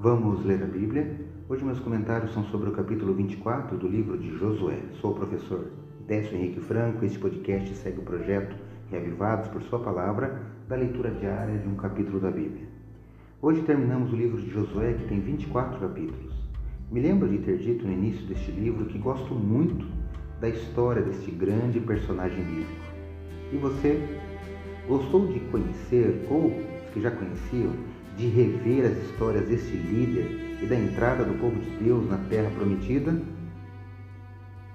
Vamos ler a Bíblia? Hoje meus comentários são sobre o capítulo 24 do livro de Josué. Sou o professor Décio Henrique Franco. Este podcast segue o projeto Reavivados por Sua Palavra da leitura diária de um capítulo da Bíblia. Hoje terminamos o livro de Josué, que tem 24 capítulos. Me lembro de ter dito no início deste livro que gosto muito da história deste grande personagem bíblico. E você gostou de conhecer, ou os que já conheciam, de rever as histórias deste líder e da entrada do povo de Deus na terra prometida?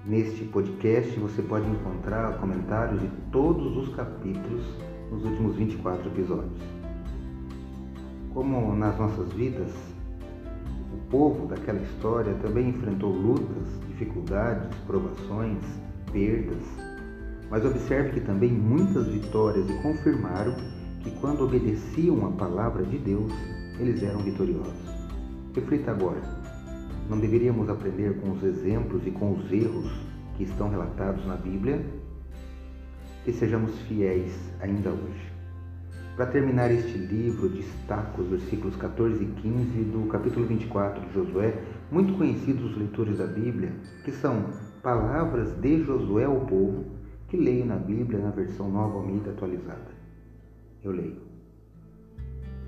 Neste podcast você pode encontrar comentários de todos os capítulos nos últimos 24 episódios. Como nas nossas vidas, o povo daquela história também enfrentou lutas, dificuldades, provações, perdas, mas observe que também muitas vitórias e confirmaram que quando obedeciam a palavra de Deus, eles eram vitoriosos. Reflita agora. Não deveríamos aprender com os exemplos e com os erros que estão relatados na Bíblia? Que sejamos fiéis ainda hoje. Para terminar este livro, destaco os versículos 14 e 15 do capítulo 24 de Josué, muito conhecidos dos leitores da Bíblia, que são palavras de Josué ao povo, que leio na Bíblia na versão Nova Almeida atualizada. Eu leio.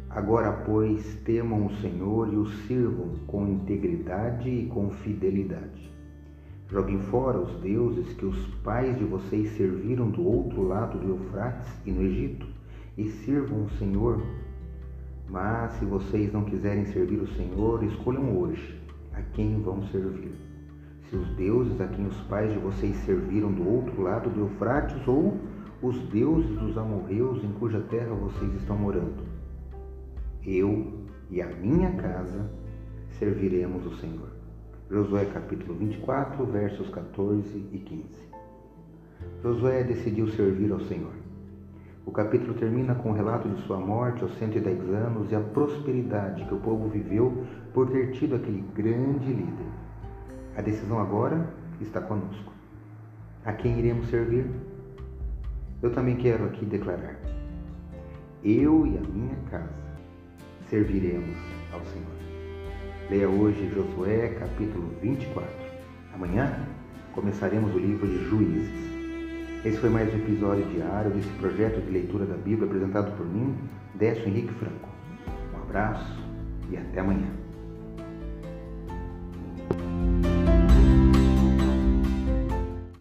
Agora, pois, temam o Senhor e o sirvam com integridade e com fidelidade. Joguem fora os deuses que os pais de vocês serviram do outro lado do Eufrates e no Egito, e sirvam o Senhor. Mas se vocês não quiserem servir o Senhor, escolham hoje a quem vão servir. Se os deuses a quem os pais de vocês serviram do outro lado do Eufrates ou os deuses dos amorreus em cuja terra vocês estão morando. Eu e a minha casa serviremos o Senhor. Josué capítulo 24, versos 14 e 15. Josué decidiu servir ao Senhor. O capítulo termina com o relato de sua morte aos 110 anos e a prosperidade que o povo viveu por ter tido aquele grande líder. A decisão agora está conosco. A quem iremos servir? Eu também quero aqui declarar: eu e a minha casa serviremos ao Senhor. Leia hoje Josué capítulo 24. Amanhã começaremos o livro de Juízes. Esse foi mais um episódio diário desse projeto de leitura da Bíblia apresentado por mim, Décio Henrique Franco. Um abraço e até amanhã.